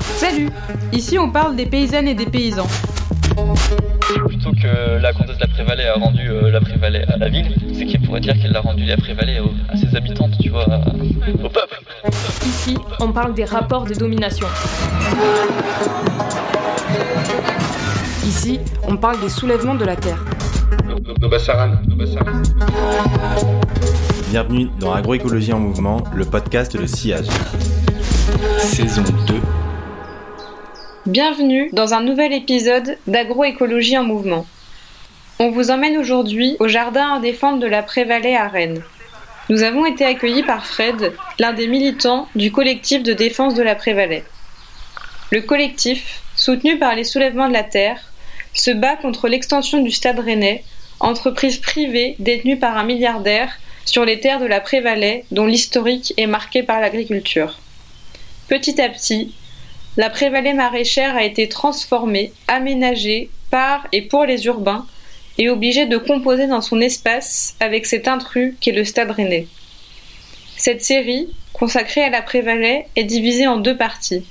Salut Ici on parle des paysannes et des paysans. Plutôt que la comtesse de la Prévalée a rendu euh, la Prévalée à la ville, c'est qu'il pourrait dire qu'elle a rendu la Prévalée à ses habitantes, tu vois, à- au peuple. Ici on parle des rapports de domination. Ici on parle des soulèvements de la terre. Bienvenue dans Agroécologie en mouvement, le podcast de Sillage. Saison 2. Bienvenue dans un nouvel épisode d'Agroécologie en mouvement. On vous emmène aujourd'hui au jardin à défendre de la Prévalée à Rennes. Nous avons été accueillis par Fred, l'un des militants du collectif de défense de la Prévalée. Le collectif, soutenu par les soulèvements de la terre, se bat contre l'extension du stade rennais, entreprise privée détenue par un milliardaire sur les terres de la Prévalée dont l'historique est marqué par l'agriculture. Petit à petit, la prévalée maraîchère a été transformée, aménagée par et pour les urbains et obligée de composer dans son espace avec cet intrus qu'est le Stade Rennais. Cette série, consacrée à la prévalée, est divisée en deux parties.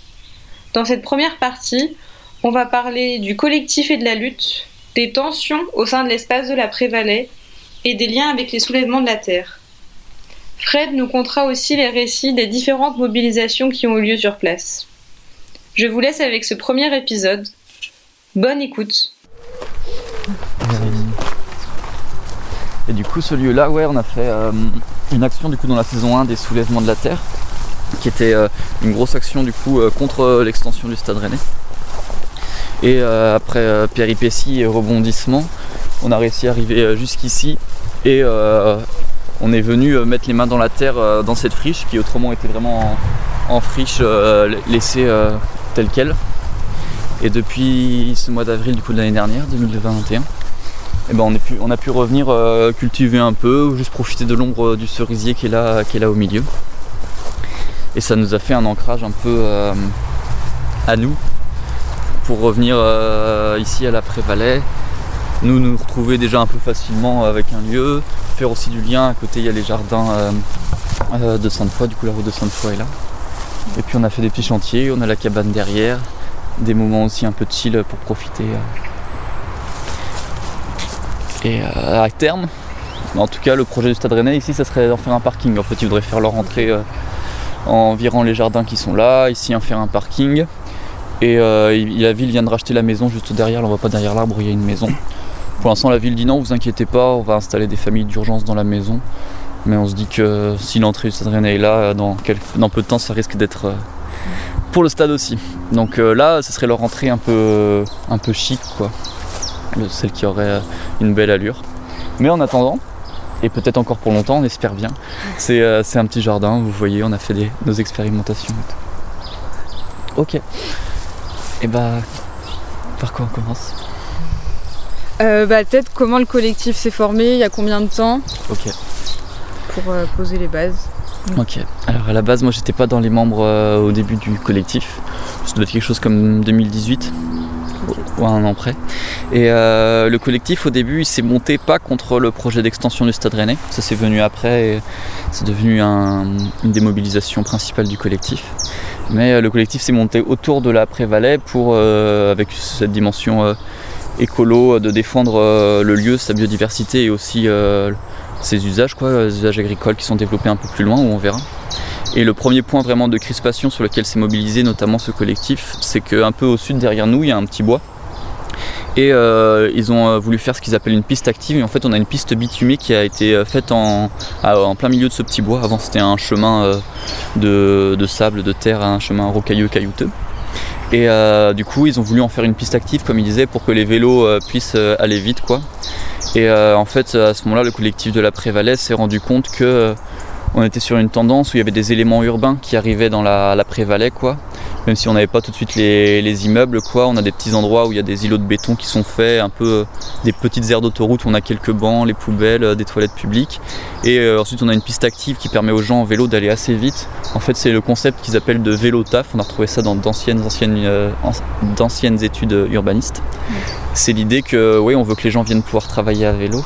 Dans cette première partie, on va parler du collectif et de la lutte, des tensions au sein de l'espace de la prévalée et des liens avec les soulèvements de la terre. Fred nous contera aussi les récits des différentes mobilisations qui ont eu lieu sur place. Je vous laisse avec ce premier épisode. Bonne écoute. Et du coup, ce lieu-là, ouais, on a fait euh, une action du coup dans la saison 1 des soulèvements de la terre, qui était euh, une grosse action du coup euh, contre l'extension du Stade Rennais. Et euh, après euh, péripéties et rebondissements, on a réussi à arriver euh, jusqu'ici et on est venu mettre les mains dans la terre dans cette friche qui autrement était vraiment en, friche laissée telle quelle. Et depuis ce mois d'avril du coup de l'année dernière, 2021, eh ben on, a pu revenir cultiver un peu ou juste profiter de l'ombre du cerisier qui est là, qui est là au milieu. Et ça nous a fait un ancrage un peu à nous pour revenir euh, ici à la Prévalais. Nous nous retrouver déjà un peu facilement avec un lieu, faire aussi du lien. À côté il y a les jardins euh, euh, de Sainte-Foy, du coup la route de Sainte-Foy est là. Et puis on a fait des petits chantiers, on a la cabane derrière, des moments aussi un peu de chill pour profiter. et à terme, en tout cas, le projet du Stade Rennais ici, ça serait d'en faire un parking. En fait, ils voudraient faire leur entrée en virant les jardins qui sont là, ici en faire un parking. Et euh, la ville vient de racheter la maison juste derrière. Là, on voit pas derrière l'arbre, il y a une maison. Pour l'instant, la ville dit non, vous inquiétez pas, on va installer des familles d'urgence dans la maison. Mais on se dit que si l'entrée Stade Rennais est là, euh, dans, peu de temps, ça risque d'être euh, pour le stade aussi. Donc là, ce serait leur entrée un peu, chic, quoi. Le- Celle qui aurait une belle allure. Mais en attendant, et peut-être encore pour longtemps, on espère bien, c'est un petit jardin, vous voyez, on a fait nos expérimentations et tout. Ok. Et bah, par quoi on commence? Euh, bah, Peut-être comment le collectif s'est formé, il y a combien de temps? Ok. pour euh, poser les bases. Ok. Alors à la base, moi j'étais pas dans les membres euh, au début du collectif. Ça doit être quelque chose comme 2018 ou un an près. Et euh, le collectif au début il s'est monté pas contre le projet d'extension du Stade Rennais. Ça c'est venu après et c'est devenu un- une des mobilisations principales du collectif. Mais euh, le collectif s'est monté autour de la Prévalais pour, euh, avec cette dimension euh, écolo, de défendre le lieu, sa biodiversité et aussi ses usages, les usages agricoles qui sont développés un peu plus loin, où on verra. Et le premier point vraiment de crispation sur lequel s'est mobilisé notamment ce collectif, c'est qu'un peu au sud derrière nous, il y a un petit bois. Et euh, ils ont euh, voulu faire ce qu'ils appellent une piste active. Et en fait, on a une piste bitumée qui a été euh, faite en, plein milieu de ce petit bois. Avant, c'était un chemin de, sable, de terre, un chemin rocailleux, caillouteux. Et du coup, ils ont voulu en faire une piste active, comme ils disaient, pour que les vélos puissent aller vite. Et en fait, à ce moment-là, le collectif de la Prévalais s'est rendu compte que on était sur une tendance où il y avait des éléments urbains qui arrivaient dans la, la Prévalais. Même si on n'avait pas tout de suite les, les immeubles, quoi. On a des petits endroits où il y a des îlots de béton qui sont faits, un peu euh, des petites aires d'autoroute où on a quelques bancs, les poubelles, euh, des toilettes publiques. Et euh, ensuite, on a une piste active qui permet aux gens en vélo d'aller assez vite. En fait, c'est le concept qu'ils appellent de vélo taf. On a retrouvé ça dans d'anciennes, anciennes, euh, an- d'anciennes études urbanistes. C'est l'idée que, oui, on veut que les gens viennent pouvoir travailler à vélo.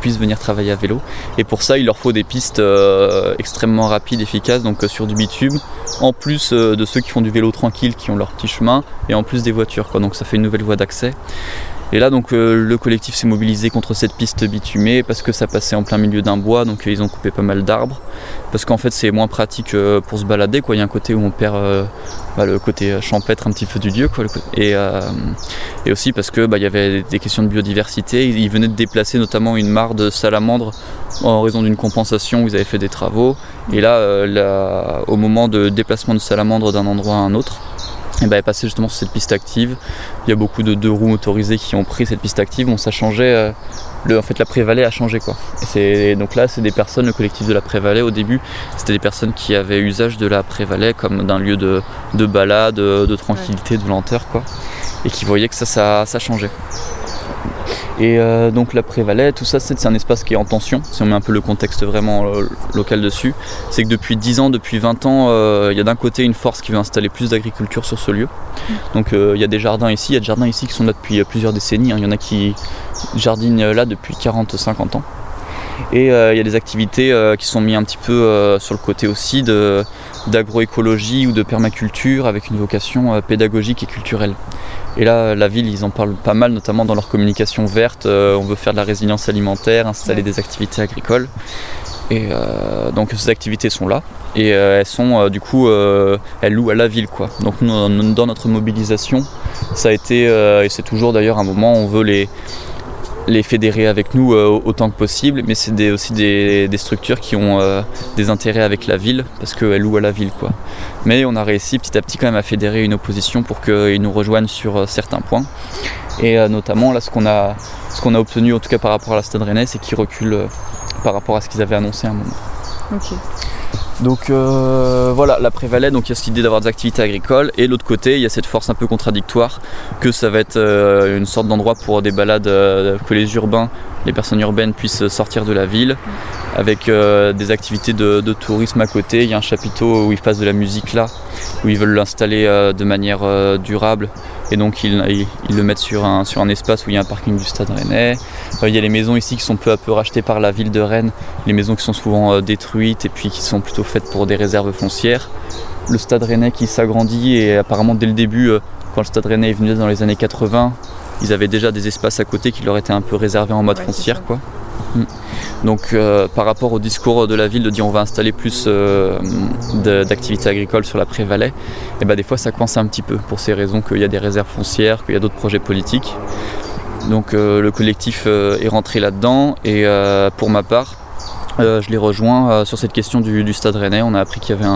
Puissent venir travailler à vélo. Et pour ça, il leur faut des pistes euh, extrêmement rapides, efficaces, donc euh, sur du bitume, en plus euh, de ceux qui font du vélo tranquille, qui ont leur petit chemin, et en plus des voitures. Quoi. Donc ça fait une nouvelle voie d'accès. Et là, donc, euh, le collectif s'est mobilisé contre cette piste bitumée parce que ça passait en plein milieu d'un bois, donc ils ont coupé pas mal d'arbres. Parce qu'en fait, c'est moins pratique euh, pour se balader. Quoi. Il y a un côté où on perd euh, bah, le côté champêtre un petit peu du lieu. Quoi, et, aussi parce que bah, y avait des questions de biodiversité. Ils, venaient de déplacer notamment une mare de salamandres en raison d'une compensation où ils avaient fait des travaux. Et là, là, au moment de déplacement de salamandres d'un endroit à un autre, et ben, elle est justement sur cette piste active. Il y a beaucoup de deux roues motorisées qui ont pris cette piste active. Bon, ça changeait. euh, le, en fait, la Prévalée a changé quoi. Et donc là, c'est des personnes, le collectif de la Prévalée au début, c'était des personnes qui avaient usage de la Prévalée comme d'un lieu de, de balade, de tranquillité, de lenteur quoi. Et qui voyaient que ça, ça, ça changeait. Et euh, donc la Prévalée, tout ça, c'est un espace qui est en tension, si on met un peu le contexte vraiment euh, local dessus. C'est que depuis 10 ans, depuis 20 ans, euh, il y a d'un côté une force qui veut installer plus d'agriculture sur ce lieu. Donc il y a des jardins ici, il y a des jardins ici qui sont là depuis plusieurs décennies. hein. Il y en a qui jardinent là depuis 40-50 ans. Et euh, il y a des activités euh, qui sont mises un petit peu euh, sur le côté aussi d'agroécologie ou de permaculture avec une vocation pédagogique et culturelle. Et là, la ville, ils en parlent pas mal, notamment dans leur communication verte. On veut faire de la résilience alimentaire, installer des activités agricoles. Et donc ces activités sont là. Et elles sont, du coup, elles louent à la ville. Donc nous, dans- notre mobilisation, ça a été, et c'est toujours d'ailleurs un moment, on veut les, les fédérer avec nous euh, autant que possible, mais c'est aussi des, structures qui ont euh, des intérêts avec la ville, parce qu'elles louent à la ville, quoi. Mais on a réussi petit à petit quand même à fédérer une opposition pour qu'ils nous rejoignent sur euh, certains points. Et notamment, là, ce qu'on a, qu'on a obtenu, en tout cas par rapport à la Stade Rennais, c'est qu'ils reculent par rapport à ce qu'ils avaient annoncé à un moment. Donc euh, voilà, la prévalait, donc il y a cette idée d'avoir des activités agricoles, et l'autre côté, il y a cette force un peu contradictoire que ça va être euh, une sorte d'endroit pour des balades, euh, que les urbains, les personnes urbaines puissent sortir de la ville, avec des activités de, de tourisme à côté. Il y a un chapiteau où ils passent de la musique là, où ils veulent l'installer de manière durable, et donc ils, ils- ils le mettent sur un, sur un espace où il y a un parking du stade rennais. Euh, il y a les maisons ici qui sont peu à peu rachetées par la ville de Rennes les maisons qui sont souvent euh, détruites et puis qui sont plutôt faites pour des réserves foncières. Le stade rennais qui s'agrandit et apparemment dès le début, euh, quand le stade rennais est venu dans les années 80, ils avaient déjà des espaces à côté qui leur étaient un peu réservés en mode Ouais, foncière. Quoi. Mm. Donc euh, par rapport au discours de la ville de dire on va installer plus euh, d'activités agricoles sur la Prévalais, et ben des fois ça coince un petit peu pour ces raisons qu'il y a des réserves foncières, qu'il y a d'autres projets politiques. Donc euh, le collectif est rentré là-dedans et pour ma part, euh, je l'ai rejoint euh, sur cette question du, Stade Rennais. On a appris qu'il y avait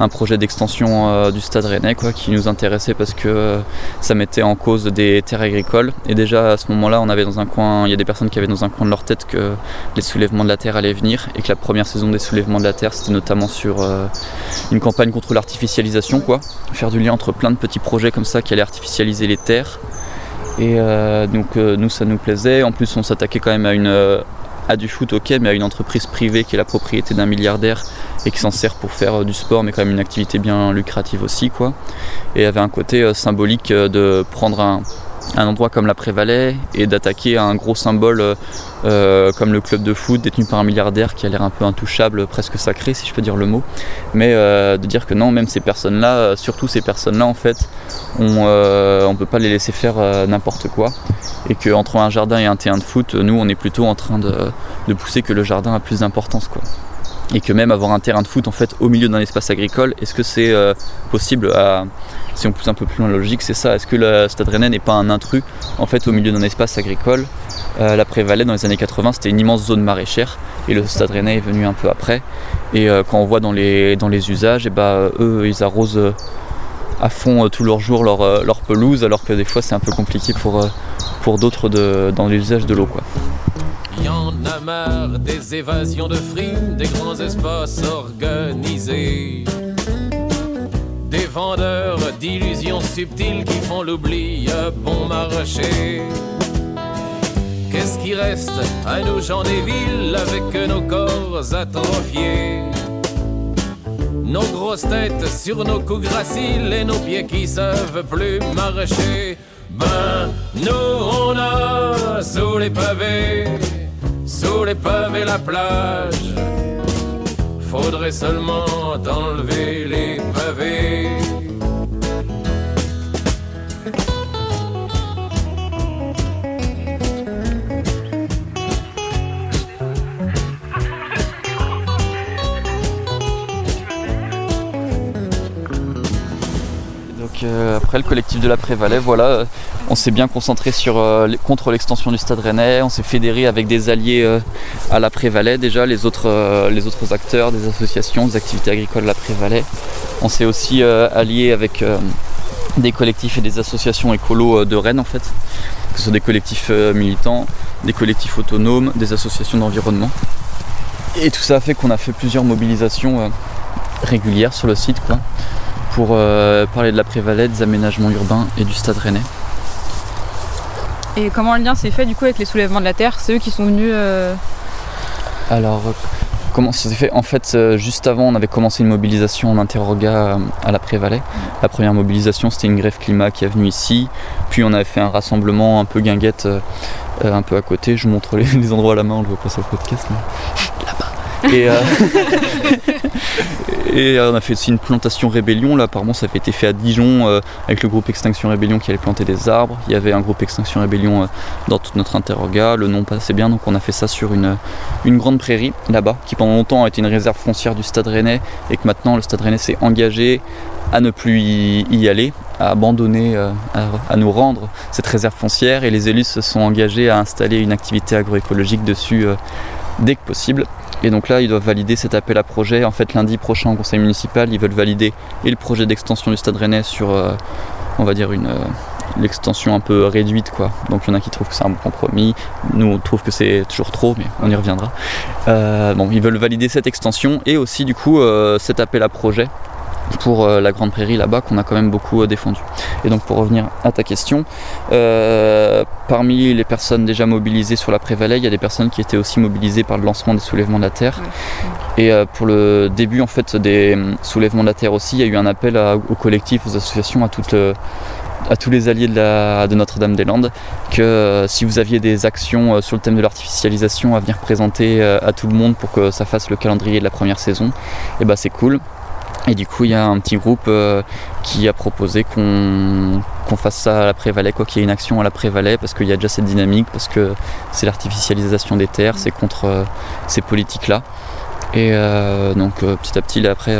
un, projet d'extension euh, du Stade Rennais qui nous intéressait parce que euh, ça mettait en cause des terres agricoles. Et déjà à ce moment-là, on avait dans un coin, il y a des personnes qui avaient dans un coin de leur tête que les soulèvements de la terre allaient venir et que la première saison des soulèvements de la terre, c'était notamment sur une campagne contre l'artificialisation, quoi. Faire du lien entre plein de petits projets comme ça qui allaient artificialiser les terres. Et donc nous ça nous plaisait. En plus on s'attaquait quand même à une à du foot ok mais à une entreprise privée qui est la propriété d'un milliardaire et qui s'en sert pour faire euh, du sport mais quand même une activité bien lucrative aussi quoi. Et avait un côté euh, symbolique euh, de prendre un, un endroit comme la Prévalais et d'attaquer un gros symbole euh, euh, comme le club de foot détenu par un milliardaire qui a l'air un peu intouchable, presque sacré si je peux dire le mot. Mais euh, de dire que non, même ces personnes-là, surtout ces personnes-là en fait, on on peut pas les laisser faire n'importe quoi et qu'entre un jardin et un terrain de foot, nous on est plutôt en train de, de pousser que le jardin a plus d'importance. Et que même avoir un terrain de foot en fait au milieu d'un espace agricole, est-ce que c'est euh, possible si on pousse un peu plus loin la logique, c'est ça, est-ce que le Stade Rennais n'est pas un intrus en fait au milieu d'un espace agricole? Euh, La Prévalais dans les années 80 c'était une immense zone maraîchère et le Stade Rennais est venu un peu après. Et euh, quand on voit dans les, dans les usages, et bah, eux ils arrosent à fond tous leurs jours leur, leur pelouse alors que des fois c'est un peu compliqué pour, pour d'autres dans l'usage de l'eau. Y en a marre des évasions de frimes, des grands espaces organisés. Des vendeurs d'illusions subtiles qui font l'oubli à bon marché. Qu'est-ce qui reste à nous gens des villes avec nos corps atrophiés? Nos grosses têtes sur nos coups graciles et nos pieds qui savent plus marcher. Ben, nous on a sous les pavés sous les pavés et la plage. Faudrait seulement enlever les pavés. Donc euh, après le collectif de la Prévalais, voilà, euh, on s'est bien concentré euh, contre l'extension du Stade Rennais. On s'est fédéré avec des alliés euh, à la Prévalais déjà, les autres, euh, les autres acteurs, des associations, des activités agricoles à la Prévalais. On s'est aussi allié avec des collectifs et des associations écolos de Rennes en fait, que ce soit des collectifs militants, des collectifs autonomes, des associations d'environnement. Et tout ça a fait qu'on a fait plusieurs mobilisations régulières sur le site pour parler de la Prévalais, des aménagements urbains et du stade rennais. Et comment le lien s'est fait du coup avec les soulèvements de la terre? C'est eux qui sont venus. euh, Alors, comment ça s'est fait? En fait, euh, juste avant, on avait commencé une mobilisation en interroga euh, à la Prévalais. La première mobilisation, c'était une grève climat qui est venue ici. Puis on avait fait un rassemblement un peu guinguette, euh, un peu à côté. Je vous montre les, les endroits à la main, on le voit pas sur le podcast. mais Là-bas. Et, euh, et euh, on a fait aussi une plantation rébellion. Là, apparemment, ça avait été fait à Dijon euh, avec le groupe Extinction Rébellion qui allait planter des arbres. Il y avait un groupe Extinction Rébellion euh, dans toute notre interroga. Le nom passait bien, donc on a fait ça sur une, grande prairie là-bas, qui pendant longtemps a été une réserve foncière du Stade Rennais, et que maintenant le Stade Rennais s'est engagé à ne plus y, aller, à abandonner, à, à nous rendre cette réserve foncière, et les élus se sont engagés à installer une activité agroécologique dessus dès que possible. Et donc là, ils doivent valider cet appel à projet. En fait, lundi prochain au conseil municipal, ils veulent valider et le projet d'extension du Stade Rennais sur, euh, on va dire, une, euh, l'extension un peu réduite. quoi. Donc il y en a qui trouvent que c'est un bon compromis. Nous, on trouve que c'est toujours trop, mais on y reviendra. Euh, bon, ils veulent valider cette extension et aussi, du coup, cet appel à projet pour euh, la Grande Prairie là-bas qu'on a quand même beaucoup euh, défendu. Et donc pour revenir à ta question, euh, parmi les personnes déjà mobilisées sur la Prévalais, il y a des personnes qui étaient aussi mobilisées par le lancement des soulèvements de la Terre. Et euh, pour le début en fait des soulèvements de la Terre aussi, il y a eu un appel à- aux collectifs, aux associations, à toutes à tous les alliés de, la- de Notre-Dame-des-Landes que euh, si vous aviez des actions euh, sur le thème de l'artificialisation à venir présenter euh, à tout le monde pour que ça fasse le calendrier de la première saison, et bah c'est cool. Et du coup, il y a un petit groupe euh, qui a proposé qu'on fasse ça à la Prévalais, quoi, qu'il y ait une action à la Prévalais, parce qu'il y a déjà cette dynamique, parce que c'est l'artificialisation des terres, c'est contre euh, ces politiques-là. Et euh, donc petit à petit, là, après,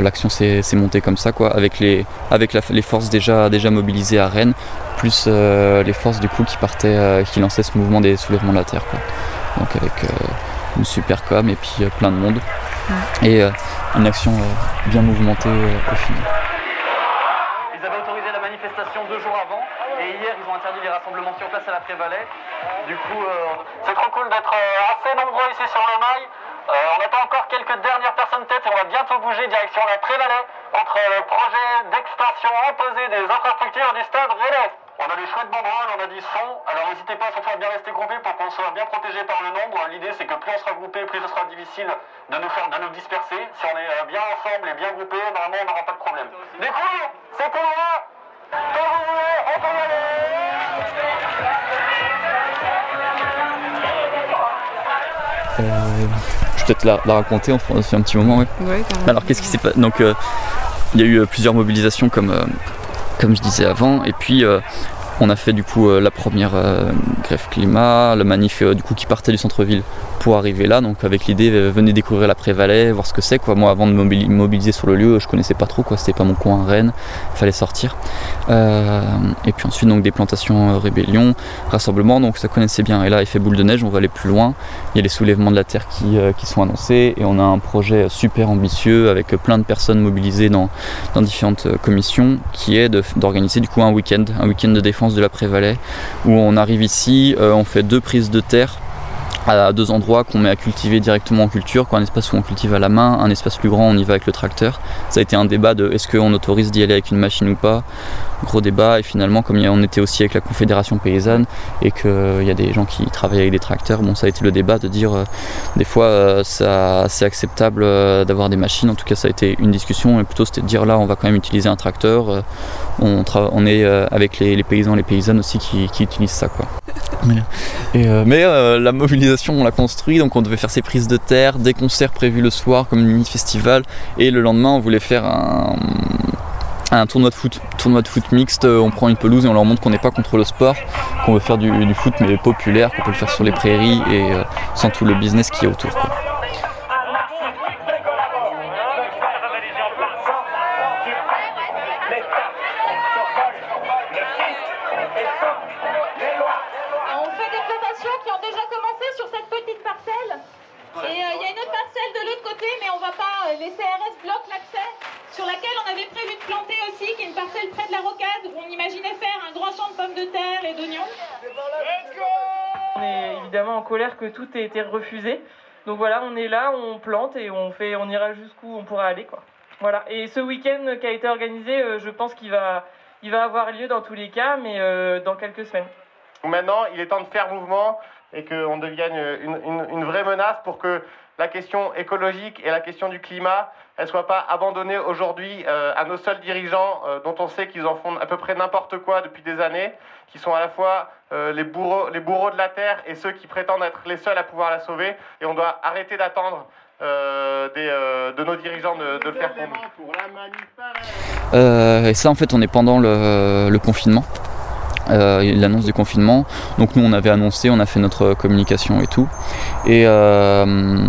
l'action s'est montée comme ça, quoi, avec les, avec les forces déjà, déjà mobilisées à Rennes, plus les forces du coup qui partaient, qui lançaient ce mouvement des soulèvements de la terre, quoi. Donc avec une super com et puis euh, plein de monde. Et euh, une action euh, bien mouvementée euh, au final. Ils avaient autorisé la manifestation deux jours avant et hier ils ont interdit les rassemblements sur place à la Prévalais. Du coup, euh, c'est trop cool d'être euh, assez nombreux ici sur le mail. Euh, on attend encore quelques dernières personnes têtes et on va bientôt bouger direction la Prévalais contre le projet d'extension imposée des infrastructures du stade Rennais. On a les chouettes banderoles, on a du son, alors n'hésitez pas surtout à bien rester groupés pour qu'on soit bien protégé par le nombre. L'idée c'est que plus on sera groupé, plus ce sera difficile de nous faire de nous disperser. Si on est euh, bien ensemble et bien groupés, normalement on n'aura pas de problème. Du coup, c'est pour moi Quand vous voulez, on peut y aller Euh, je vais peut-être la, la raconter, on fait un petit moment. ouais. Alors qu'est-ce qui s'est passé Donc euh, il y a eu plusieurs mobilisations comme, euh, comme je disais avant. Et puis euh, on a fait du coup euh, la première euh, grève climat, le manif euh, du coup qui partait du centre-ville pour arriver là donc avec l'idée venez découvrir la Prévalais, voir ce que c'est quoi. Moi avant de me mobili- mobiliser sur le lieu je connaissais pas trop quoi, c'était pas mon coin à Rennes, il fallait sortir. Et puis ensuite donc des plantations rébellion, rassemblement donc ça connaissait bien et là il fait boule de neige, on va aller plus loin. Il y a les soulèvements de la terre qui, qui sont annoncés et on a un projet super ambitieux avec plein de personnes mobilisées dans, dans différentes commissions qui est d'organiser du coup un week-end, un week-end de défense de la Prévalais où on arrive ici, euh, on fait deux prises de terre à deux endroits qu'on met à cultiver directement en culture, un espace où on cultive à la main, un espace plus grand on y va avec le tracteur. Ça a été un débat de est-ce qu'on autorise d'y aller avec une machine ou pas? Gros débat et finalement comme on était aussi avec la Confédération paysanne et qu'il y a des gens qui travaillent avec des tracteurs, bon ça a été le débat de dire euh, des fois euh, c'est acceptable euh, d'avoir des machines, en tout cas ça a été une discussion et plutôt c'était de dire là on va quand même utiliser un tracteur, euh, on, est euh, avec les, les paysans, les paysannes aussi qui, utilisent ça quoi. Euh, mais euh, la mobilisation on l'a construit, donc on devait faire ses prises de terre, des concerts prévus le soir comme mini-festival, et le lendemain on voulait faire un, tournoi de foot, tournoi de foot mixte, on prend une pelouse et on leur montre qu'on n'est pas contre le sport, qu'on veut faire du, foot mais populaire, qu'on peut le faire sur les prairies et euh, sans tout le business qui est autour. Côté, mais on va pas. euh, les CRS bloquent l'accès, sur laquelle on avait prévu de planter aussi, qui est une parcelle près de la rocade, où on imaginait faire un grand champ de pommes de terre et d'oignons. On est évidemment en colère que tout ait été refusé. Donc voilà, on est là, on plante et on fait, on ira jusqu'où on pourra aller quoi. Voilà. Et ce week-end qui a été organisé, euh, je pense qu'il va, il va avoir lieu dans tous les cas, mais euh, dans quelques semaines. Maintenant, il est temps de faire mouvement et qu'on devienne une, une- une vraie menace pour que la question écologique et la question du climat ne soient pas abandonnées aujourd'hui euh, à nos seuls dirigeants euh, dont on sait qu'ils en font à peu près n'importe quoi depuis des années, qui sont à la fois euh, les, bourreaux, les bourreaux de la terre et ceux qui prétendent être les seuls à pouvoir la sauver. Et on doit arrêter d'attendre euh, des, euh, de nos dirigeants de, de le faire pour nous. Euh, et ça, en fait, on est pendant le, le confinement, euh, l'annonce du confinement. Donc nous, on avait annoncé, on a fait notre communication et tout. Et euh,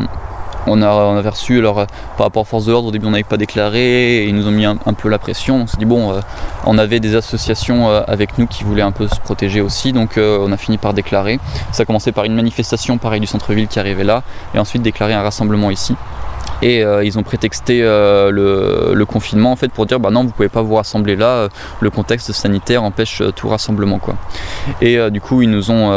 on, a, on avait reçu, alors, par rapport aux forces de l'ordre, au début, on n'avait pas déclaré, ils nous ont mis un, peu la pression. On s'est dit, bon, euh, on avait des associations avec nous qui voulaient un peu se protéger aussi, donc on a fini par déclarer. Ça a commencé par une manifestation, pareil, du centre-ville qui arrivait là, et ensuite déclarer un rassemblement ici. Et euh, ils ont prétexté euh, le, confinement en fait pour dire bah non vous pouvez pas vous rassembler là, euh, le contexte sanitaire empêche tout rassemblement quoi. Et du coup ils nous ont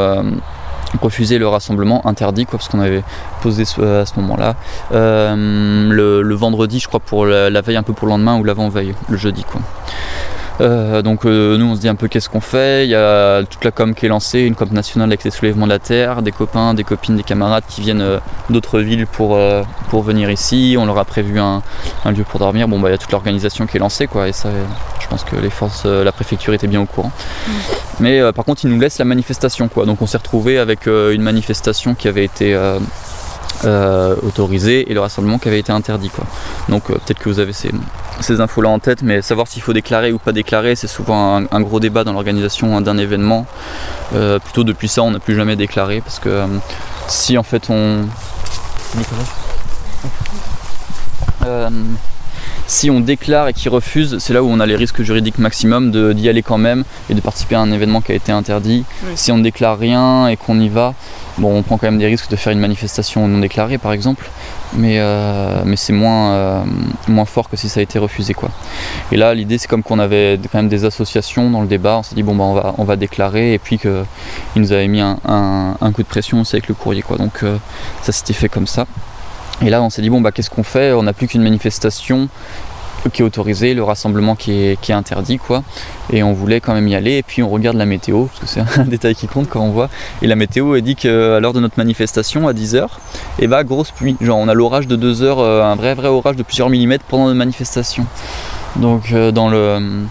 refusé le rassemblement interdit quoi parce qu'on avait posé ce- à ce moment-là euh, le, vendredi je crois pour la, veille un peu pour le lendemain ou l'avant-veille le jeudi quoi. Euh, donc euh, nous on se dit un peu qu'est-ce qu'on fait, il y a toute la com qui est lancée, une com nationale avec les soulèvements de la terre, des copains, des copines, des camarades qui viennent euh, d'autres villes pour, pour venir ici, on leur a prévu un, un lieu pour dormir, bon bah il y a toute l'organisation qui est lancée quoi et ça je pense que les forces, la préfecture était bien au courant. Mais euh, par contre ils nous laissent la manifestation quoi, donc on s'est retrouvé avec une manifestation qui avait été euh, autorisée et le rassemblement qui avait été interdit quoi. Donc euh, peut-être que vous avez ces, ces infos là en tête, mais savoir s'il faut déclarer ou pas déclarer, c'est souvent un, un gros débat dans l'organisation d'un événement. Euh, plutôt depuis ça, on n'a plus jamais déclaré parce que euh, si en fait on. Euh, si on déclare et qu'ils refusent, c'est là où on a les risques juridiques maximum de- d'y aller quand même et de participer à un événement qui a été interdit. Oui. Si on ne déclare rien et qu'on y va, bon, on prend quand même des risques de faire une manifestation non déclarée par exemple, mais, euh, c'est moins, euh, moins fort que si ça a été refusé. Quoi. Et là, l'idée c'est comme qu'on avait quand même des associations dans le débat, on s'est dit bon, bah, on, va, on va déclarer et puis qu'ils nous avaient mis un coup de pression aussi avec le courrier. Quoi. Donc euh, ça s'était fait comme ça. Et là, on s'est dit, bon, bah, qu'est-ce qu'on fait? On n'a plus qu'une manifestation qui est autorisée, le rassemblement qui est, interdit, quoi. Et on voulait quand même y aller. Et puis, on regarde la météo, parce que c'est un détail qui compte quand on voit. Et la météo, elle dit qu'à l'heure de notre manifestation, à 10h, et bah, grosse pluie. Genre, on a l'orage de 2 heures, euh, un vrai, vrai orage de plusieurs millimètres pendant notre manifestation. Donc, euh, dans le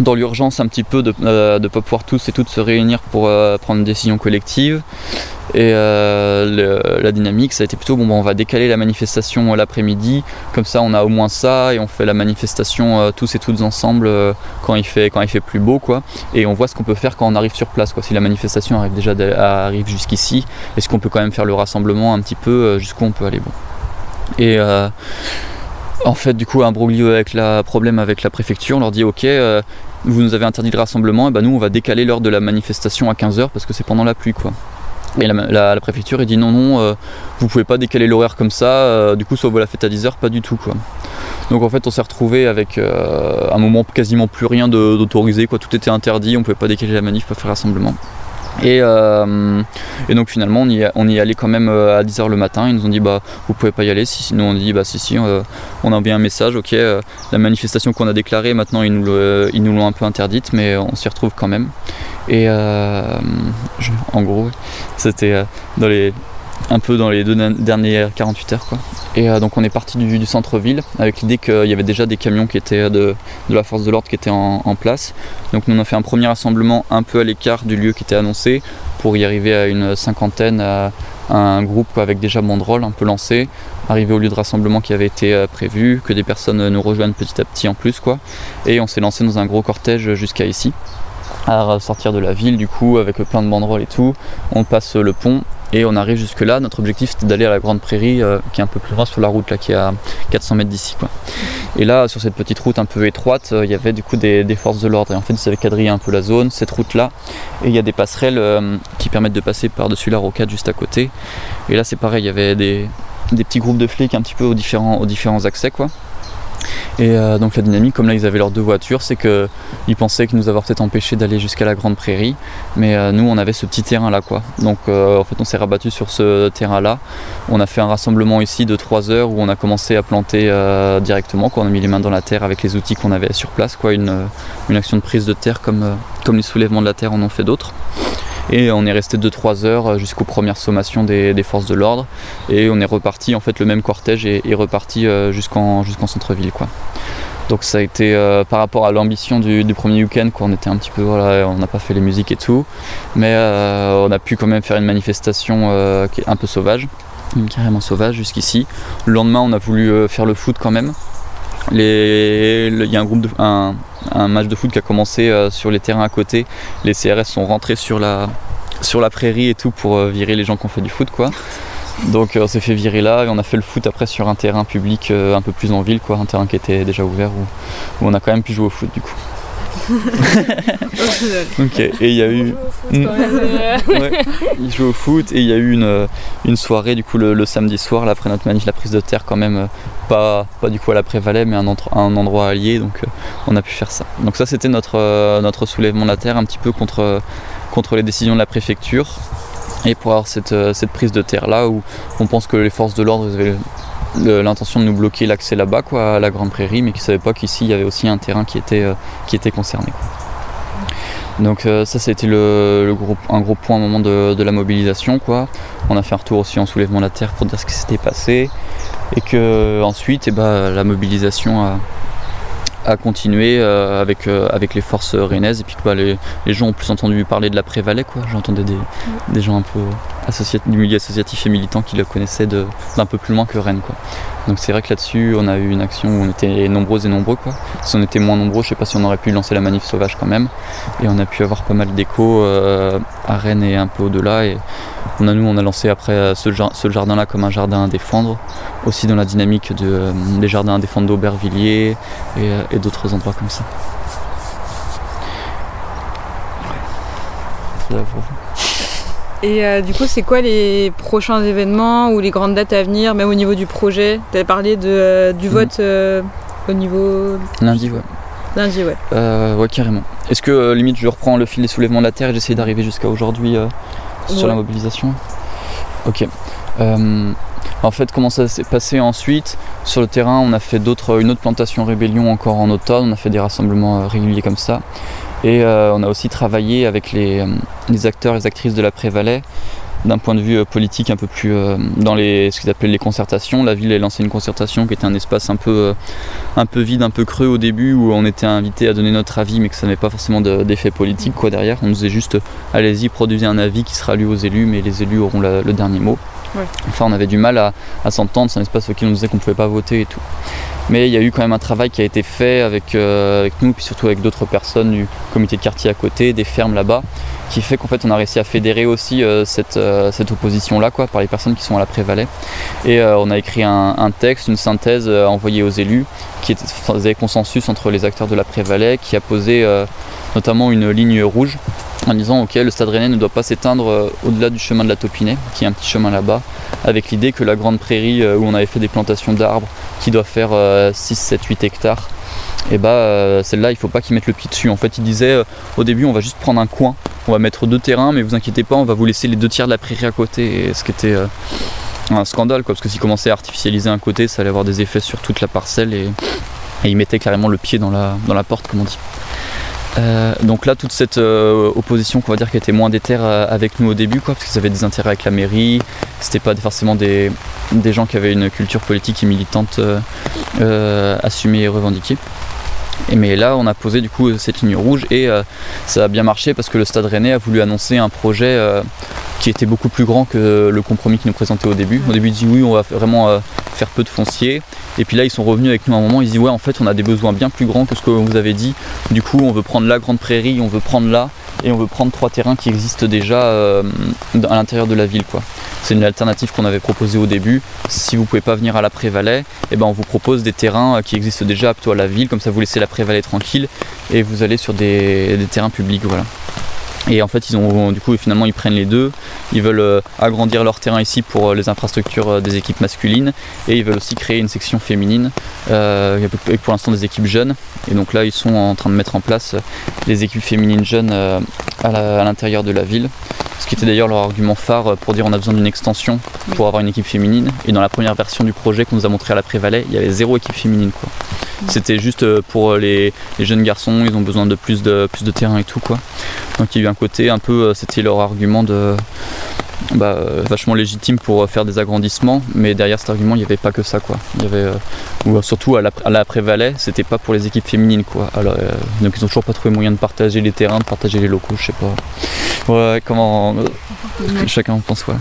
dans l'urgence un petit peu de ne pas pouvoir tous et toutes se réunir pour euh, prendre une décision collective. Et euh, la dynamique, ça a été plutôt bon, bah, on va décaler la manifestation euh, l'après-midi, comme ça on a au moins ça et on fait la manifestation euh, tous et toutes ensemble euh, quand il fait quand il fait plus beau quoi. Et on voit ce qu'on peut faire quand on arrive sur place quoi. Si la manifestation arrive déjà arrive jusqu'ici, est-ce qu'on peut quand même faire le rassemblement un petit peu euh, jusqu'où on peut aller bon. Et euh, en fait, du coup, un broglio avec la problème avec la préfecture, on leur dit ok, euh, vous nous avez interdit le rassemblement, et ben nous on va décaler l'heure de la manifestation à 15h parce que c'est pendant la pluie quoi. Et la, préfecture elle dit non non, euh, vous pouvez pas décaler l'horaire comme ça, euh, du coup soit vous la faites à 10h, pas du tout quoi. Donc en fait on s'est retrouvé avec un moment quasiment plus rien d'autorisé quoi, tout était interdit, on pouvait pas décaler la manif, pas faire rassemblement. Et, euh, et donc finalement on y, on y allait quand même euh, à 10h le matin, ils nous ont dit bah vous pouvez pas y aller, si, sinon on a dit bah si si euh, on a envoyé un message, ok euh, la manifestation qu'on a déclarée maintenant ils nous nous l'ont un peu interdite mais on s'y retrouve quand même. Et euh, en gros c'était euh, dans les un peu dans les deux dernières 48 heures. Quoi. Et donc on est parti du, centre-ville avec l'idée qu'il y avait déjà des camions qui étaient de, la force de l'ordre qui étaient en, place. Donc nous on a fait un premier rassemblement un peu à l'écart du lieu qui était annoncé pour y arriver à une cinquantaine, un groupe avec déjà banderole un peu lancé, arriver au lieu de rassemblement qui avait été euh, prévu, que des personnes nous rejoignent petit à petit en plus quoi. Et on s'est lancé dans un gros cortège jusqu'à ici à sortir de la ville du coup avec plein de banderoles et tout. On passe le pont et on arrive jusque là. Notre objectif c'était d'aller à la grande prairie euh, qui est un peu plus loin sur la route là qui est à 400 mètres d'ici. Et là sur cette petite route un peu étroite euh, il y avait du coup des, forces de l'ordre et en fait ils avaient quadrillé un peu la zone, cette route là et il y a des passerelles euh, qui permettent de passer par dessus la rocade juste à côté. Et là c'est pareil il y avait des, des petits groupes de flics un petit peu aux différents, aux différents accès quoi. Et euh, donc la dynamique, comme là ils avaient leurs deux voitures, c'est qu'ils pensaient qu'ils nous avoir peut-être empêché d'aller jusqu'à la grande prairie, mais euh, nous on avait ce petit terrain là quoi. Donc euh, en fait on s'est rabattu sur ce terrain là. On a fait un rassemblement ici de 3 heures où on a commencé à planter directement, quoi. on a mis les mains dans la terre avec les outils qu'on avait sur place, quoi. Une, une, action de prise de terre comme, comme les soulèvements de la terre en ont fait d'autres. Et on est resté 2-3 heures jusqu'aux premières sommations des, forces de l'ordre. Et on est reparti, en fait, le même cortège est, reparti jusqu'en jusqu'en centre-ville. Donc ça a été euh, par rapport à l'ambition du, premier week-end, quoi. On était un petit peu, on n'a pas fait les musiques et tout, mais euh, on a pu quand même faire une manifestation euh, qui est un peu sauvage, carrément sauvage jusqu'ici. Le lendemain, on a voulu faire le foot quand même. Il y a un match de foot qui a commencé sur les terrains à côté. Les CRS sont rentrés sur la, prairie et tout pour virer les gens qui ont fait du foot. Donc on s'est fait virer là et on a fait le foot après sur un terrain public euh, un peu plus en ville, un terrain qui était déjà ouvert où, où on a quand même pu jouer au foot du coup. Ok, et il y a eu. ouais, il joue au foot et il y a eu une, une soirée du coup le, le samedi soir là, après notre manif, la prise de terre quand même, pas, pas du coup à la Prévalais mais un, entre, un endroit allié donc euh, on a pu faire ça. Donc ça c'était notre, euh, notre soulèvement de la terre un petit peu contre, contre les décisions de la préfecture et pour avoir cette, euh, cette, prise de terre là où on pense que les forces de l'ordre l'intention de nous bloquer l'accès là-bas quoi à la grande prairie mais qui ne savaient pas qu'ici il y avait aussi un terrain qui était, euh, qui était concerné donc euh, ça c'était le, le un gros point au moment de, la mobilisation quoi. On a fait un retour aussi en soulèvement de la terre pour dire ce qui s'était passé. Et que ensuite eh ben, la mobilisation a, à continuer euh, avec, euh, avec les forces rennaises. Et puis bah, les, les, gens ont plus entendu parler de la quoi. J'entendais des, mmh. des gens un peu du milieu associatif et militant qui le connaissaient d'un peu plus loin que Rennes quoi donc c'est vrai que là-dessus on a eu une action où on était nombreux et nombreux quoi. Si on était moins nombreux je sais pas si on aurait pu lancer la manif sauvage quand même. Et on a pu avoir pas mal d'échos euh, à Rennes et un peu au-delà. Et on a nous on a lancé après ce, ce jardin là comme un jardin à défendre. Aussi dans la dynamique euh, des jardins à défendre d'Aubervilliers et, euh, d'autres endroits comme ça. Et euh, du coup, c'est quoi les prochains événements ou les grandes dates à venir, même au niveau du projet? Tu avais parlé de, euh, du vote euh, au niveau. Lundi, ouais. Lundi, ouais. Ouais, carrément. Est-ce que limite je reprends le fil des soulèvements de la Terre et j'essaie d'arriver jusqu'à aujourd'hui sur ouais. la mobilisation? Ok. en fait, comment ça s'est passé ensuite? Sur le terrain, on a fait d'autres, une autre plantation rébellion encore en automne, on a fait des rassemblements réguliers comme ça. Et euh, on a aussi travaillé avec les, les, acteurs et les actrices de la Prévalais d'un point de vue euh, politique un peu plus euh, dans les, ce qu'ils appellent les concertations. La ville a lancé une concertation qui était un espace un peu, euh, un peu vide, un peu creux au début où on était invité à donner notre avis mais que ça n'avait pas forcément d'effet de, politique quoi derrière. On nous disait juste allez-y, produisez un avis qui sera lu aux élus mais les élus auront la, le dernier mot. Ouais. Enfin, on avait du mal à, à s'entendre, c'est un espace auquel on nous disait qu'on ne pouvait pas voter et tout. Mais il y a eu quand même un travail qui a été fait avec, euh, avec nous, puis surtout avec d'autres personnes du comité de quartier à côté, des fermes là-bas, qui fait qu'en fait on a réussi à fédérer aussi euh, cette, euh, cette opposition-là quoi, par les personnes qui sont à la Prévalais. Et on a écrit un, texte, une synthèse envoyée aux élus, qui était, faisait consensus entre les acteurs de la Prévalais, qui a posé notamment une ligne rouge en disant ok le stade rennais ne doit pas s'éteindre euh, au-delà du chemin de la Topinée qui est un petit chemin là-bas avec l'idée que la grande prairie euh, où on avait fait des plantations d'arbres qui doit faire euh, 6, 7, 8 hectares et bah euh, celle-là il faut pas qu'ils mettent le pied dessus. En fait il disait au début on va juste prendre un coin on va mettre deux terrains mais vous inquiétez pas on va vous laisser les deux tiers de la prairie à côté. Ce qui était un scandale parce que s'ils commençaient à artificialiser un côté ça allait avoir des effets sur toute la parcelle et, et ils mettaient carrément le pied dans la porte comme on dit Euh, donc là, toute cette euh, opposition, qu'on va dire, qui était moins déterre euh, avec nous au début, parce qu'ils avaient des intérêts avec la mairie, c'était pas forcément des, gens qui avaient une culture politique et militante assumée et revendiquée. Et mais là, on a posé du coup cette ligne rouge et euh, ça a bien marché parce que le Stade Rennais a voulu annoncer un projet euh, qui était beaucoup plus grand que le compromis qu'ils nous présentait au début. Au début, ils disaient oui, on va vraiment euh, faire peu de foncier. Et puis là, ils sont revenus avec nous à un moment. Ils disent ouais, en fait, on a des besoins bien plus grands que ce que vous avez dit. Du coup, on veut prendre la grande prairie, on veut prendre là et on veut prendre trois terrains qui existent déjà à l'intérieur de la ville. C'est une alternative qu'on avait proposée au début. Si vous pouvez pas venir à la Prévalais, eh ben on vous propose des terrains qui existent déjà plutôt à la ville, comme ça vous laissez la Prévalais tranquille et vous allez sur des, des terrains publics, voilà. Et en fait, ils ont du coup finalement ils prennent les deux. Ils veulent euh, agrandir leur terrain ici pour euh, les infrastructures euh, des équipes masculines et ils veulent aussi créer une section féminine euh, avec pour l'instant des équipes jeunes. Et donc là, ils sont en train de mettre en place les équipes féminines jeunes à l'intérieur de la ville. Ce qui était d'ailleurs leur argument phare pour dire on a besoin d'une extension pour avoir une équipe féminine. Et dans la première version du projet qu'on nous a montré à la Prévalais, il y avait zéro équipe féminine quoi. C'était juste euh, pour euh, les, les jeunes garçons, ils ont besoin de plus de plus de terrain et tout quoi. Donc il y a eu un côté un peu, euh, c'était leur argument de bah, euh, vachement légitime pour euh, faire des agrandissements, mais derrière cet argument il n'y avait pas que ça quoi. Il y avait euh, ou surtout à la, à la c'était pas pour les équipes féminines quoi. Alors, donc ils ont toujours pas trouvé moyen de partager les terrains, de partager les locaux, je sais pas. Ouais, comment chacun en pense ouais.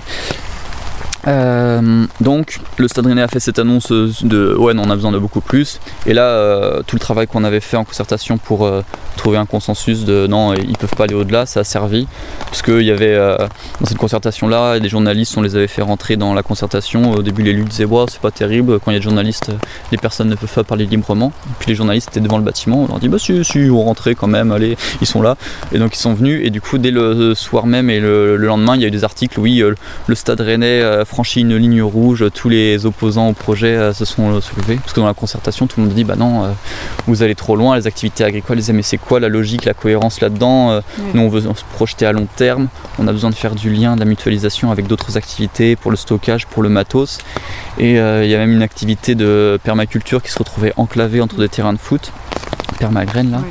Donc le Stade Rennais a fait cette annonce de ouais non, on a besoin de beaucoup plus et là tout le travail qu'on avait fait en concertation pour trouver un consensus de non ils peuvent pas aller au-delà ça a servi. Parce qu'il y avait euh, dans cette concertation là des journalistes on les avait fait rentrer dans la concertation. Au début les élus disaient ouais, c'est pas terrible. Quand il y a des journalistes les personnes ne peuvent pas parler librement. Puis les journalistes étaient devant le bâtiment. On leur dit bah si si vont rentrer quand même allez ils sont là. Et donc ils sont venus. Et du coup dès le soir même et le, le lendemain il y a eu des articles oui euh, le Stade Rennais franchit une ligne rouge, tous les opposants au projet euh, se sont soulevés. Parce que dans la concertation, tout le monde dit bah non, vous allez trop loin, les activités agricoles, mais c'est quoi la logique, la cohérence là-dedans Euh. Nous on veut se projeter à long terme, on a besoin de faire du lien, de la mutualisation avec d'autres activités pour le stockage, pour le matos. Et euh, il y a même une activité de permaculture qui se retrouvait enclavée entre des terrains de foot, permagraine là.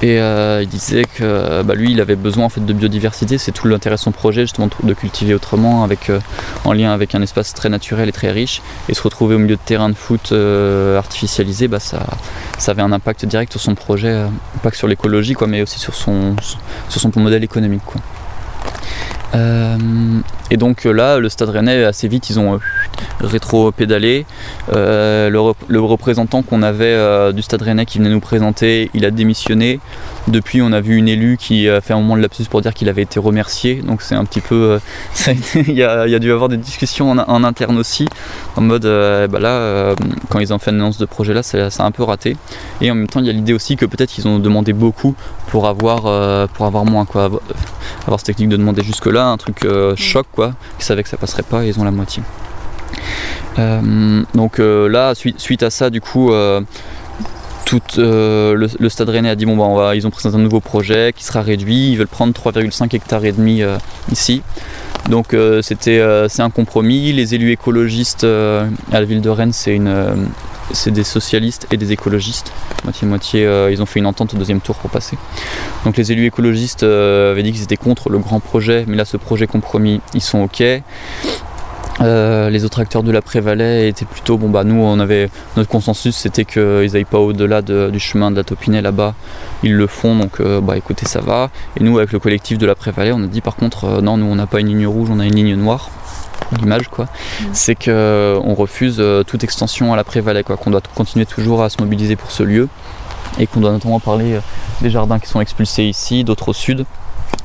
Et euh, il disait que bah, lui, il avait besoin en fait de biodiversité. C'est tout l'intérêt de son projet, justement, de cultiver autrement, avec, euh, en lien avec un espace très naturel et très riche. Et se retrouver au milieu de terrains de foot euh, artificialisés, bah, ça, ça avait un impact direct sur son projet, pas que sur l'écologie, mais aussi sur son, sur son modèle économique. Quoi. Euh, et donc euh, là, le Stade Rennais, assez vite, ils ont euh, rétro-pédalé. Le, le représentant qu'on avait du Stade Rennais qui venait nous présenter, il a démissionné. Depuis, on a vu une élue qui a fait un moment de lapsus pour dire qu'il avait été remercié. Donc c'est un petit peu... euh, il, y a, il y a dû avoir des discussions en, en interne aussi, en mode, euh, bah là, euh, quand ils ont fait une annonce de projet là, a un peu raté. Et en même temps, il y a l'idée aussi que peut-être ils ont demandé beaucoup pour avoir, pour avoir moins. Quoi. Avoir- cette technique de demander jusque-là, un truc euh, choc, quoi. Ils savaient que ça passerait pas et ils ont la moitié. Donc là, suite, suite à ça, du coup, tout, euh, le, Stade Rennais a dit bon bah ils ont présenté un nouveau projet qui sera réduit. Ils veulent prendre 3,5 hectares et demi euh, ici. Donc euh, c'était c'est un compromis. Les élus écologistes à la ville de Rennes, c'est une c'est des socialistes et des écologistes. Moitié-moitié, ils ont fait une entente au deuxième tour pour passer. Donc les élus écologistes avaient dit qu'ils étaient contre le grand projet, mais là ce projet compromis, ils sont ok. Euh, les autres acteurs de la Prévalais étaient plutôt bon bah nous on avait notre consensus c'était qu'ils aillent pas au-delà de- du chemin de la Taupinet là-bas ils le font donc euh, bah écoutez ça va. Et nous avec le collectif de la Prévalais on a dit par contre euh, non nous on n'a pas une ligne rouge on a une ligne noire. L'image quoi. C'est que on refuse toute extension à la Prévalais quoi qu'on doit continuer toujours à se mobiliser pour ce lieu et qu'on doit notamment parler des jardins qui sont expulsés ici d'autres au sud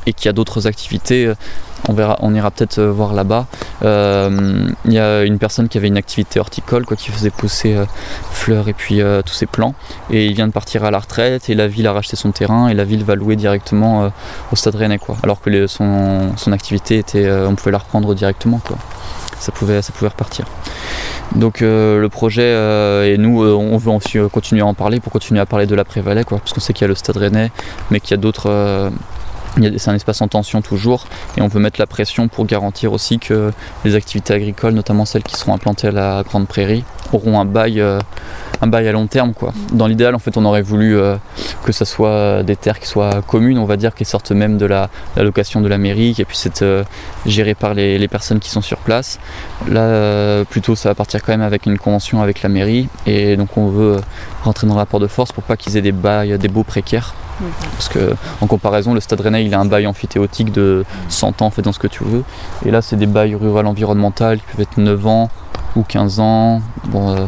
et qu'il y a d'autres activités euh, on, ira peut-être euh, voir là-bas. Euh, Il y a une personne qui avait une activité horticole, quoi, qui faisait pousser fleurs et puis tous ses plants. Et il vient de partir à la retraite et la ville a racheté son terrain et la ville va louer directement au Stade Rennais, quoi. Alors que son, activité était, on pouvait la reprendre directement, quoi. Ça pouvait, ça pouvait repartir. Donc le projet et nous on veut continuer à en parler pour continuer à parler de la Prévalais quoi parce qu'on sait qu'il y a le Stade Rennais mais qu'il y a d'autres c'est un espace en tension toujours et on veut mettre la pression pour garantir aussi que les activités agricoles, notamment celles qui seront implantées à la Grande Prairie, auront un bail, euh, un bail à long terme. Quoi. Dans l'idéal, en fait, on aurait voulu euh, que ça soit des terres qui soient communes, on va dire, qui sortent même de la, la location de la mairie, qui puissent être euh, gérées par les, les personnes qui sont sur place. Là, euh, plutôt, ça va partir quand même avec une convention avec la mairie, et donc on veut euh, rentrer dans le rapport de force pour pas qu'ils aient des bails, des baux précaires. Parce que en comparaison, le Stade Rennais, il a un bail amphithéotique de 100 ans, en fait, dans ce que tu veux. Et là, c'est des bails rural environnemental qui peuvent être 9 ans ou 15 ans. Bon, euh,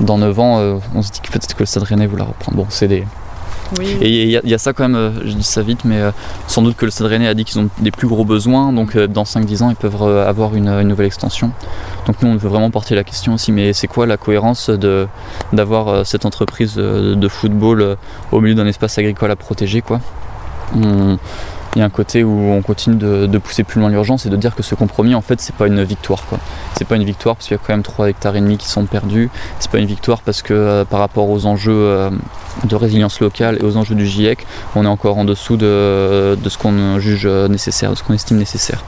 dans 9 ans, euh, on se dit que peut-être que le Stade Rennais voulait reprendre. Bon, c'est des. Oui. Et il y, a- il y a ça quand même, euh, je dis ça vite, mais sans doute que le Stade Rennais a dit qu'ils ont des plus gros besoins, donc dans 5-10 ans, ils peuvent avoir une, une nouvelle extension. Donc nous, on veut vraiment porter la question aussi, mais c'est quoi la cohérence de d'avoir cette entreprise de football au milieu d'un espace agricole à protéger, quoi? On- il y a un côté où on continue de, pousser plus loin l'urgence et de dire que ce compromis en fait c'est pas une victoire quoi. C'est pas une victoire parce qu'il y a quand même 3 hectares et demi qui sont perdus. C'est pas une victoire parce que euh, par rapport aux enjeux euh, de résilience locale et aux enjeux du GIEC, on est encore en dessous de, ce qu'on juge euh, nécessaire, de ce qu'on estime nécessaire.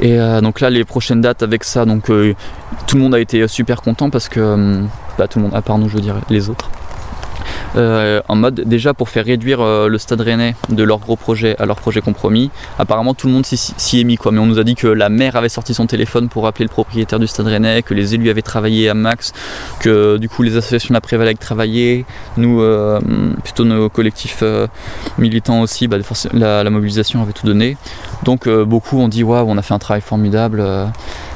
Et donc là les prochaines dates avec ça, donc tout le monde a été super content parce que bah, tout le monde à part nous je veux dire les autres. Euh, en mode déjà pour faire réduire euh, le stade rennais de leur gros projet à leur projet compromis. Apparemment tout le monde s'y- est mis quoi, mais on nous a dit que la maire avait sorti son téléphone pour appeler le propriétaire du stade rennais, que les élus avaient travaillé à max, que du coup les associations Prévalée avaient travaillé, nous euh, plutôt nos collectifs euh, militants aussi, bah, la, la mobilisation avait tout donné. Donc euh, beaucoup ont dit waouh on a fait un travail formidable.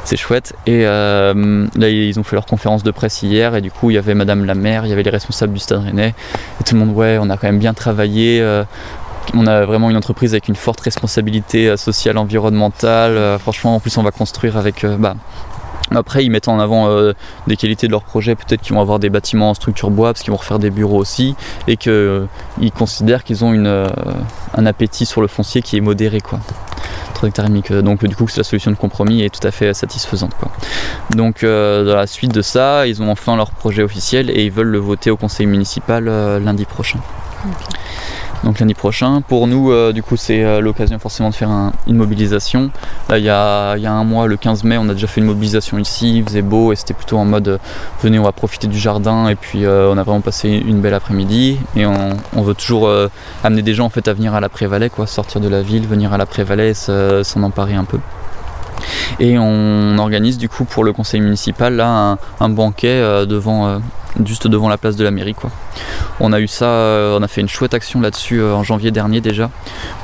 C'est chouette. Et euh, là, ils ont fait leur conférence de presse hier, et du coup, il y avait Madame la maire, il y avait les responsables du Stade Rennais, et tout le monde, ouais, on a quand même bien travaillé. euh, on a vraiment une entreprise avec une forte responsabilité euh, sociale, environnementale. franchement, en plus, on va construire avec. bah, après, ils mettent en avant euh, des qualités de leur projet, peut-être qu'ils vont avoir des bâtiments en structure bois, parce qu'ils vont refaire des bureaux aussi, et qu'ils considèrent qu'ils ont une, euh, un appétit sur le foncier qui est modéré. Quoi. 3 hectares et demi, que- donc du coup la solution de compromis est tout à fait satisfaisante. Quoi. Donc euh, dans la suite de ça, ils ont enfin leur projet officiel et ils veulent le voter au conseil municipal euh, lundi prochain. Donc lundi prochain, pour nous, euh, du coup, c'est euh, l'occasion forcément de faire un- une mobilisation. Là, il y a, un mois, le 15 mai, on a déjà fait une mobilisation ici, il faisait beau et c'était plutôt en mode euh, venez, on va profiter du jardin et puis euh, on a vraiment passé une belle après-midi et on, veut toujours euh, amener des gens en fait à venir à la Prévalais, quoi, sortir de la ville, venir à la Prévalais et se- s'en emparer un peu. Et on organise du coup pour le conseil municipal là un, banquet euh, devant, euh, juste devant la place de la mairie quoi. On a eu ça, euh, on a fait une chouette action là-dessus euh, en janvier dernier déjà,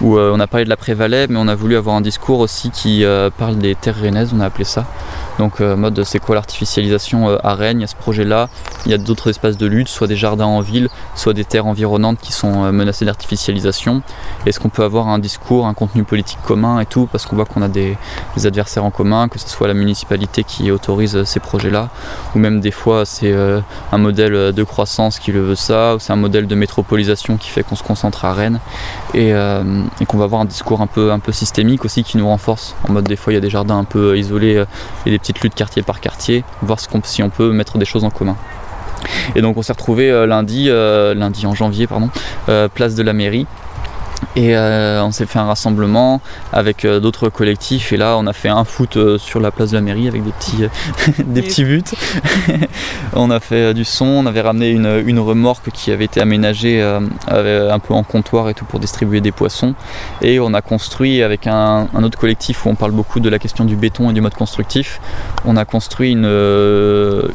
où euh, on a parlé de la Prévalais, mais on a voulu avoir un discours aussi qui euh, parle des terres rennaises, on a appelé ça. Donc mode c'est quoi l'artificialisation à Rennes, il y a ce projet-là, il y a d'autres espaces de lutte, soit des jardins en ville, soit des terres environnantes qui sont menacées d'artificialisation. Est-ce qu'on peut avoir un discours, un contenu politique commun et tout, parce qu'on voit qu'on a des, des adversaires en commun, que ce soit la municipalité qui autorise ces projets-là, ou même des fois c'est euh, un modèle euh, de croissance qui le veut ça, ou c'est un modèle de métropolisation qui fait qu'on se concentre à Rennes, et, euh, et qu'on va avoir un discours un peu, un peu systémique aussi qui nous renforce. En mode des fois il y a des jardins un peu euh, isolés et des petites luttes quartier par quartier, voir si on peut mettre des choses en commun. Et donc on s'est retrouvé lundi, lundi en janvier, pardon, place de la mairie. Et euh, on s'est fait un rassemblement avec euh, d'autres collectifs et là on a fait un foot euh, sur la place de la mairie avec des petits, des petits buts. on a fait du son, on avait ramené une, une remorque qui avait été aménagée un peu en comptoir et tout pour distribuer des poissons. Et on a construit avec un, un autre collectif où on parle beaucoup de la question du béton et du mode constructif. On a construit une,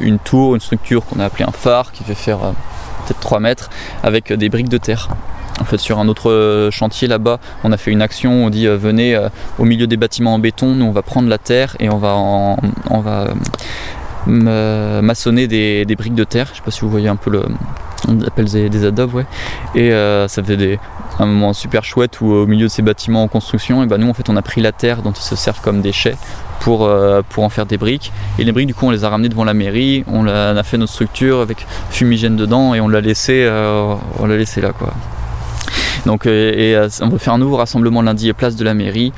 une tour, une structure qu'on a appelée un phare qui fait faire peut-être 3 mètres avec des briques de terre. En fait, sur un autre euh, chantier là-bas, on a fait une action. On dit euh, venez euh, au milieu des bâtiments en béton. Nous, on va prendre la terre et on va, maçonner des, briques de terre. Je sais pas si vous voyez un peu le, on appelle des, des adobes, ouais. Et ça des, un moment super chouette où au milieu de ces bâtiments en construction, et ben nous en fait on a pris la terre dont ils se servent comme déchets pour, pour en faire des briques. Et les briques du coup on les a ramenées devant la mairie, on, a fait notre structure avec fumigène dedans et on l'a laissé, on l'a laissé là quoi. Donc, et, on va faire un nouveau rassemblement lundi à place de la mairie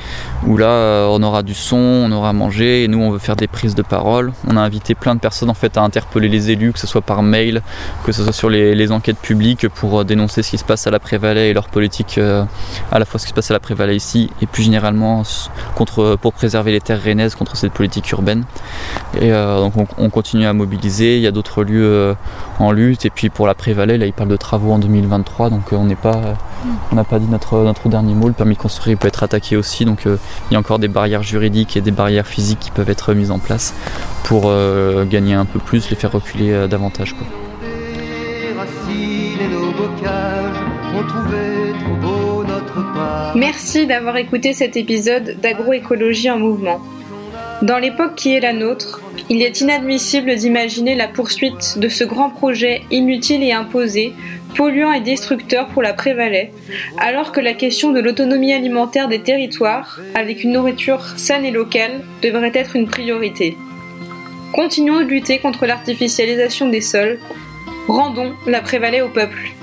où là on aura du son, on aura à manger et nous on veut faire des prises de parole. On a invité plein de personnes en fait à interpeller les élus, que ce soit par mail, que ce soit sur les, enquêtes publiques pour dénoncer ce qui se passe à la Prévalais et leur politique à la fois ce qui se passe à la Prévalais ici et plus généralement contre, pour préserver les terres rennaises contre cette politique urbaine. Et donc on, continue à mobiliser. Il y a d'autres lieux en lutte et puis pour la Prévalais là ils parlent de travaux en 2023 donc on n'est pas on n'a pas dit notre, dernier mot. Le permis de construire peut être attaqué aussi. Donc euh, il y a encore des barrières juridiques et des barrières physiques qui peuvent être mises en place pour euh, gagner un peu plus, les faire reculer euh, davantage. Merci d'avoir écouté cet épisode d'agroécologie en mouvement. Dans l'époque qui est la nôtre, il est inadmissible d'imaginer la poursuite de ce grand projet inutile et imposé polluant et destructeur pour la Prévalais, alors que la question de l'autonomie alimentaire des territoires, avec une nourriture saine et locale, devrait être une priorité. Continuons de lutter contre l'artificialisation des sols, rendons la Prévalais au peuple.